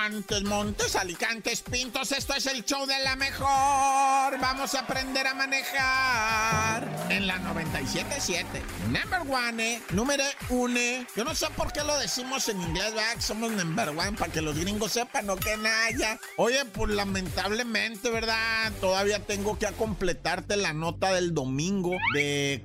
Montes, Montes, Alicantes, Pintos, esto es el show de la mejor. Vamos a aprender a manejar en la 97.7. Number one, eh, número uno. Yo no sé por qué lo decimos en inglés, ¿verdad? Somos number one, para que los gringos sepan, no que nada. Oye, pues lamentablemente, ¿verdad? Todavía tengo que completarte la nota del domingo de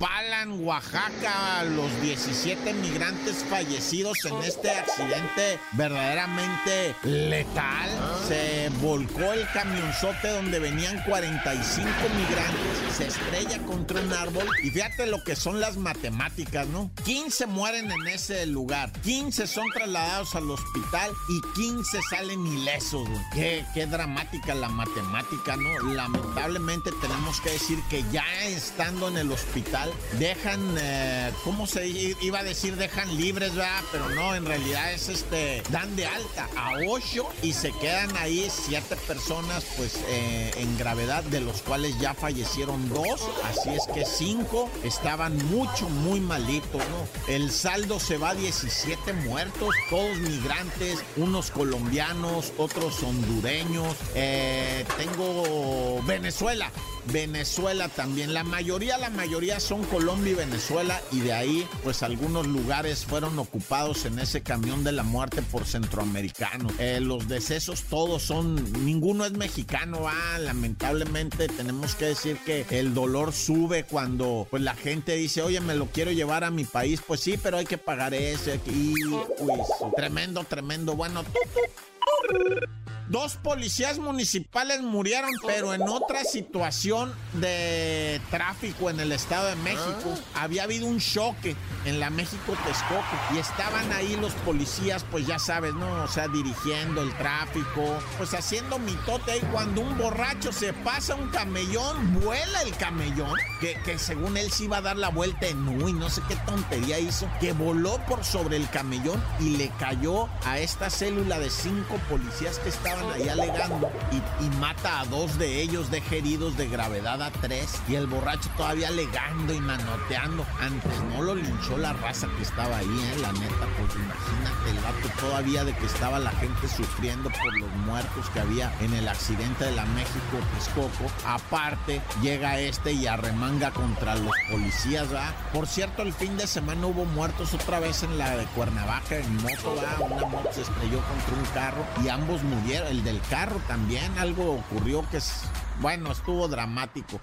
Cuagnopalan, Oaxaca, los 17 migrantes fallecidos en este accidente verdaderamente letal. Se volcó el camionzote donde venían 45 migrantes, se estrella contra un árbol y fíjate lo que son las matemáticas, ¿no? 15 mueren en ese lugar, 15 son trasladados al hospital y 15 salen ilesos. güey. Qué, qué dramática la matemática, ¿no? Lamentablemente tenemos que decir que ya estando en el hospital dejan, eh, ¿cómo se iba a decir? Dejan libres, ¿verdad? Pero no, en realidad es este, dan de alta a 8 y se quedan ahí 7 personas pues eh, en gravedad, de los cuales ya fallecieron dos, así es que 5 estaban mucho, muy malitos. El saldo se va a 17 muertos, todos migrantes, unos colombianos, otros hondureños, eh, tengo Venezuela. Venezuela también. La mayoría, la mayoría son Colombia y Venezuela y de ahí pues algunos lugares fueron ocupados en ese camión de la muerte por centroamericanos. Eh, los decesos todos son, ninguno es mexicano, ah, lamentablemente tenemos que decir que el dolor sube cuando pues la gente dice, oye, me lo quiero llevar a mi país, pues sí, pero hay que pagar eso y uy, tremendo, tremendo. Bueno, Dos policías municipales murieron, pero en otra situación de tráfico en el Estado de México. Había habido un choque en la México-Texcoco y estaban ahí los policías, pues ya sabes, ¿no? O sea, dirigiendo el tráfico, pues haciendo mitote ahí. Cuando un borracho se pasa un camellón, vuela el camellón, que, que según él se iba a dar la vuelta en U y no sé qué tontería hizo, que voló por sobre el camellón y le cayó a esta célula de cinco policías que estaban ahí alegando y, y mata a dos de ellos, deja heridos de gravedad a tres y el borracho todavía alegando y manoteando. Antes no lo linchó la raza que estaba ahí, ¿eh? la neta, pues imagínate el vato todavía de que estaba la gente sufriendo por los muertos que había en el accidente de la México Texcoco. Aparte, llega este y arremanga contra los policías, ¿verdad? Por cierto, el fin de semana hubo muertos otra vez en la de Cuernavaca en moto, ¿verdad? Una moto se estrelló contra un carro y ambos murieron. El del carro también, algo ocurrió que es. Bueno, estuvo dramático.